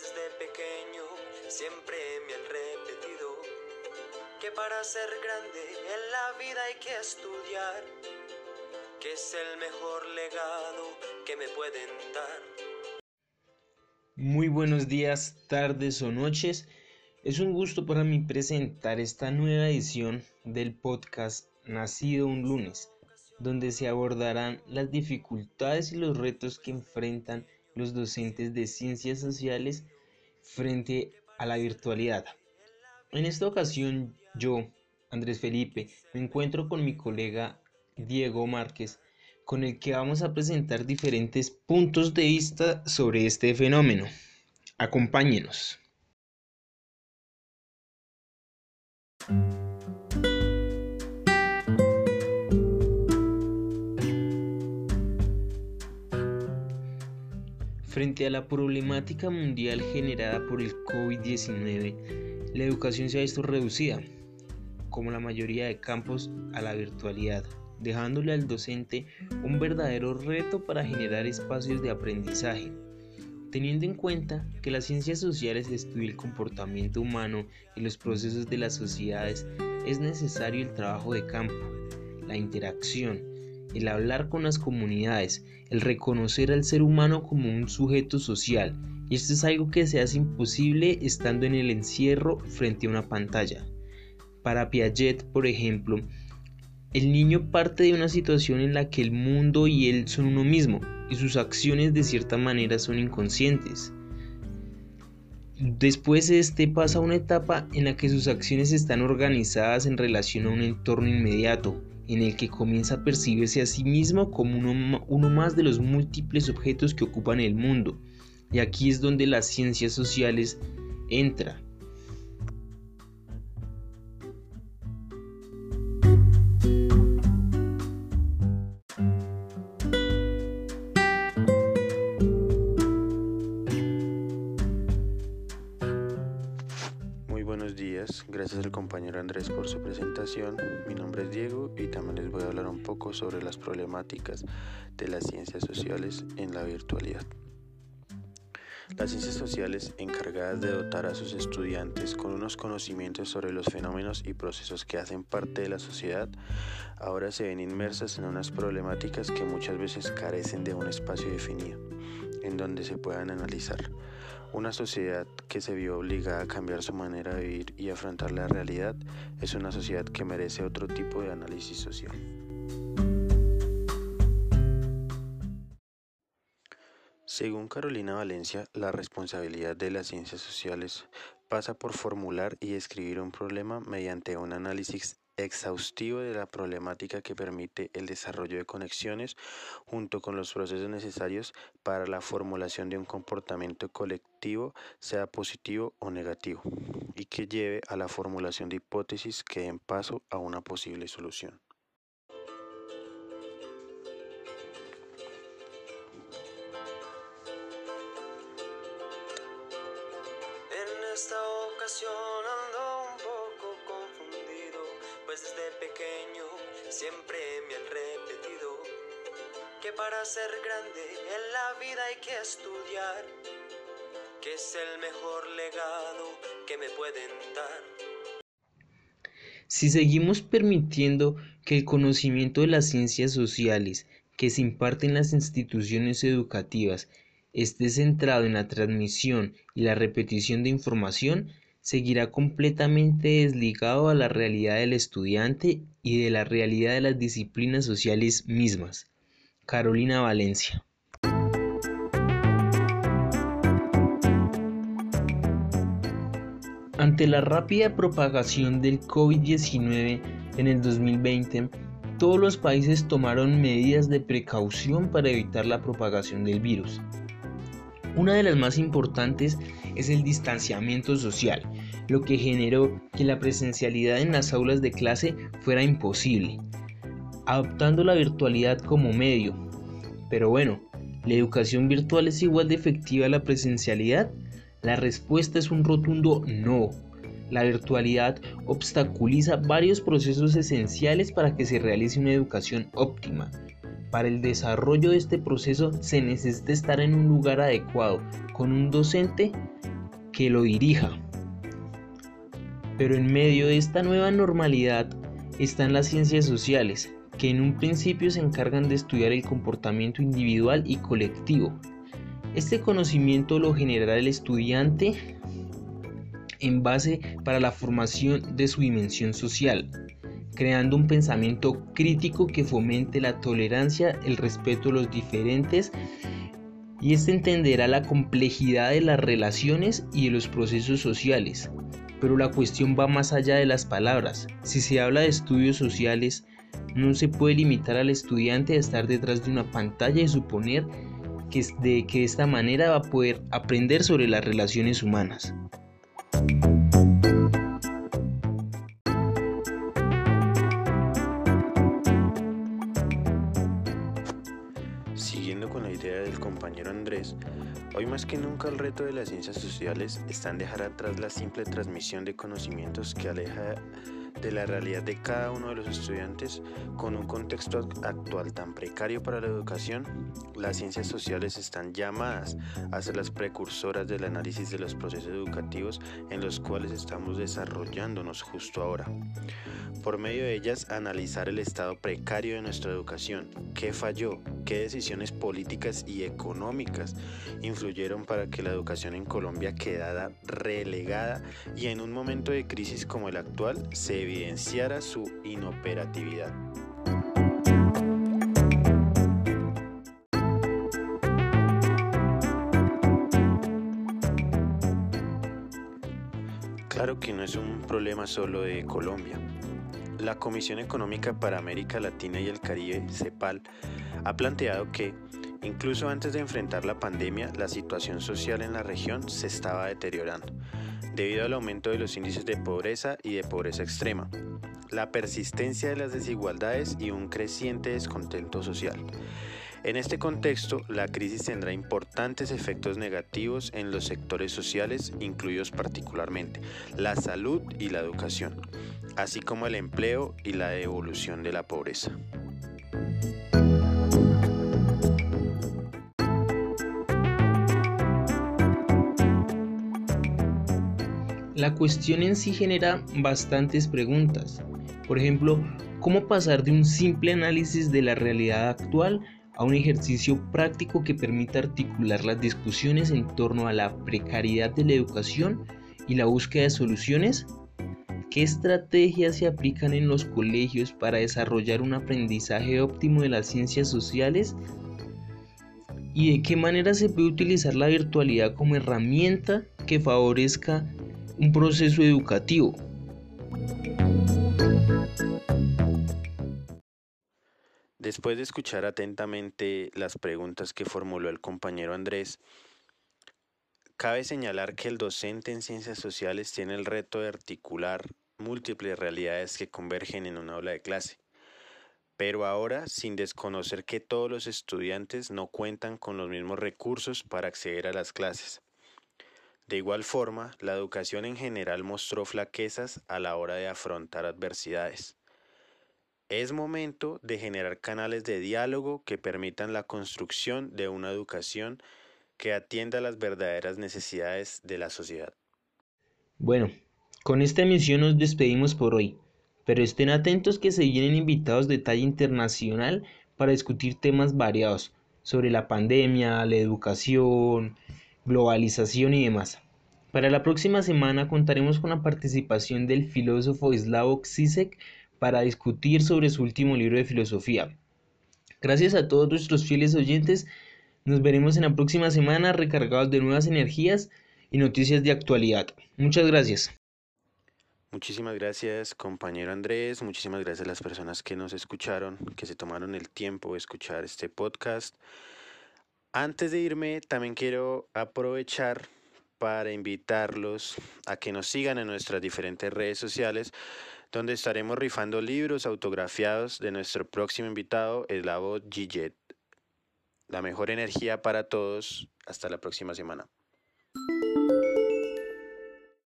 desde pequeño siempre me han repetido que para ser grande en la vida hay que estudiar, que es el mejor legado que me pueden dar. Muy buenos días, tardes o noches. Es un gusto para mí presentar esta nueva edición del podcast Nacido un lunes, donde se abordarán las dificultades y los retos que enfrentan los docentes de ciencias sociales frente a la virtualidad. En esta ocasión yo, Andrés Felipe, me encuentro con mi colega Diego Márquez, con el que vamos a presentar diferentes puntos de vista sobre este fenómeno. Acompáñenos. Frente a la problemática mundial generada por el COVID-19, la educación se ha visto reducida, como la mayoría de campos, a la virtualidad, dejándole al docente un verdadero reto para generar espacios de aprendizaje. Teniendo en cuenta que las ciencias sociales estudian el comportamiento humano y los procesos de las sociedades, es necesario el trabajo de campo, la interacción, el hablar con las comunidades, el reconocer al ser humano como un sujeto social, y esto es algo que se hace imposible estando en el encierro frente a una pantalla. Para Piaget, por ejemplo, el niño parte de una situación en la que el mundo y él son uno mismo, y sus acciones de cierta manera son inconscientes. Después este pasa a una etapa en la que sus acciones están organizadas en relación a un entorno inmediato, en el que comienza a percibirse a sí mismo como uno, más de los múltiples objetos que ocupan el mundo. Y aquí es donde las ciencias sociales entra. Gracias al compañero Andrés por su presentación. Mi nombre es Diego y también les voy a hablar un poco sobre las problemáticas de las ciencias sociales en la virtualidad. Las ciencias sociales, encargadas de dotar a sus estudiantes con unos conocimientos sobre los fenómenos y procesos que hacen parte de la sociedad, ahora se ven inmersas en unas problemáticas que muchas veces carecen de un espacio definido en donde se puedan analizar. Una sociedad que se vio obligada a cambiar su manera de vivir y afrontar la realidad es una sociedad que merece otro tipo de análisis social. Según Carolina Valencia, la responsabilidad de las ciencias sociales pasa por formular y escribir un problema mediante un análisis exhaustivo de la problemática que permite el desarrollo de conexiones junto con los procesos necesarios para la formulación de un comportamiento colectivo, sea positivo o negativo, y que lleve a la formulación de hipótesis que den paso a una posible solución. Esta ocasión pues desde pequeño siempre me han repetido que para ser grande en la vida hay que estudiar, que es el mejor legado que me pueden dar. Si seguimos permitiendo que el conocimiento de las ciencias sociales que se imparte en las instituciones educativas esté centrado en la transmisión y la repetición de información, seguirá completamente desligado a la realidad del estudiante y de la realidad de las disciplinas sociales mismas. Carolina Valencia. Ante la rápida propagación del COVID-19 en el 2020, todos los países tomaron medidas de precaución para evitar la propagación del virus. Una de las más importantes es el distanciamiento social, lo que generó que la presencialidad en las aulas de clase fuera imposible, adoptando la virtualidad como medio. Pero bueno, ¿la educación virtual es igual de efectiva a la presencialidad? La respuesta es un rotundo no. La virtualidad obstaculiza varios procesos esenciales para que se realice una educación óptima. Para el desarrollo de este proceso se necesita estar en un lugar adecuado, con un docente que lo dirija. Pero en medio de esta nueva normalidad están las ciencias sociales, que en un principio se encargan de estudiar el comportamiento individual y colectivo. Este conocimiento lo generará el estudiante en base para la formación de su dimensión social, creando un pensamiento crítico que fomente la tolerancia, el respeto a los diferentes y este entenderá la complejidad de las relaciones y de los procesos sociales. Pero la cuestión va más allá de las palabras. Si se habla de estudios sociales, no se puede limitar al estudiante a estar detrás de una pantalla y suponer que de, que esta manera va a poder aprender sobre las relaciones humanas. Más que nunca el reto de las ciencias sociales está en dejar atrás la simple transmisión de conocimientos que aleja de la realidad de cada uno de los estudiantes con un contexto actual tan precario para la educación, las ciencias sociales están llamadas a ser las precursoras del análisis de los procesos educativos en los cuales estamos desarrollándonos justo ahora. Por medio de ellas, analizar el estado precario de nuestra educación, qué falló, qué decisiones políticas y económicas influyeron para que la educación en Colombia quedara relegada y en un momento de crisis como el actual se evidenciara su inoperatividad. Claro que no es un problema solo de Colombia. La Comisión Económica para América Latina y el Caribe, CEPAL, ha planteado que, incluso antes de enfrentar la pandemia, la situación social en la región se estaba deteriorando debido al aumento de los índices de pobreza y de pobreza extrema, la persistencia de las desigualdades y un creciente descontento social. En este contexto, la crisis tendrá importantes efectos negativos en los sectores sociales, incluidos particularmente la salud y la educación, así como el empleo y la evolución de la pobreza. La cuestión en sí genera bastantes preguntas. Por ejemplo, ¿cómo pasar de un simple análisis de la realidad actual a un ejercicio práctico que permita articular las discusiones en torno a la precariedad de la educación y la búsqueda de soluciones? ¿Qué estrategias se aplican en los colegios para desarrollar un aprendizaje óptimo de las ciencias sociales? ¿Y de qué manera se puede utilizar la virtualidad como herramienta que favorezca un proceso educativo. Después de escuchar atentamente las preguntas que formuló el compañero Andrés, cabe señalar que el docente en ciencias sociales tiene el reto de articular múltiples realidades que convergen en una aula de clase, pero ahora sin desconocer que todos los estudiantes no cuentan con los mismos recursos para acceder a las clases. De igual forma, la educación en general mostró flaquezas a la hora de afrontar adversidades. Es momento de generar canales de diálogo que permitan la construcción de una educación que atienda las verdaderas necesidades de la sociedad. Bueno, con esta emisión nos despedimos por hoy, pero estén atentos que se vienen invitados de talla internacional para discutir temas variados sobre la pandemia, la educación, globalización y demás. Para la próxima semana contaremos con la participación del filósofo Slavoj Zizek para discutir sobre su último libro de filosofía. Gracias a todos nuestros fieles oyentes, nos veremos en la próxima semana recargados de nuevas energías y noticias de actualidad. Muchas gracias. Muchísimas gracias compañero Andrés, muchísimas gracias a las personas que nos escucharon, que se tomaron el tiempo de escuchar este podcast. Antes de irme, también quiero aprovechar para invitarlos a que nos sigan en nuestras diferentes redes sociales, donde estaremos rifando libros autografiados de nuestro próximo invitado, el Gillet. La mejor energía para todos. Hasta la próxima semana.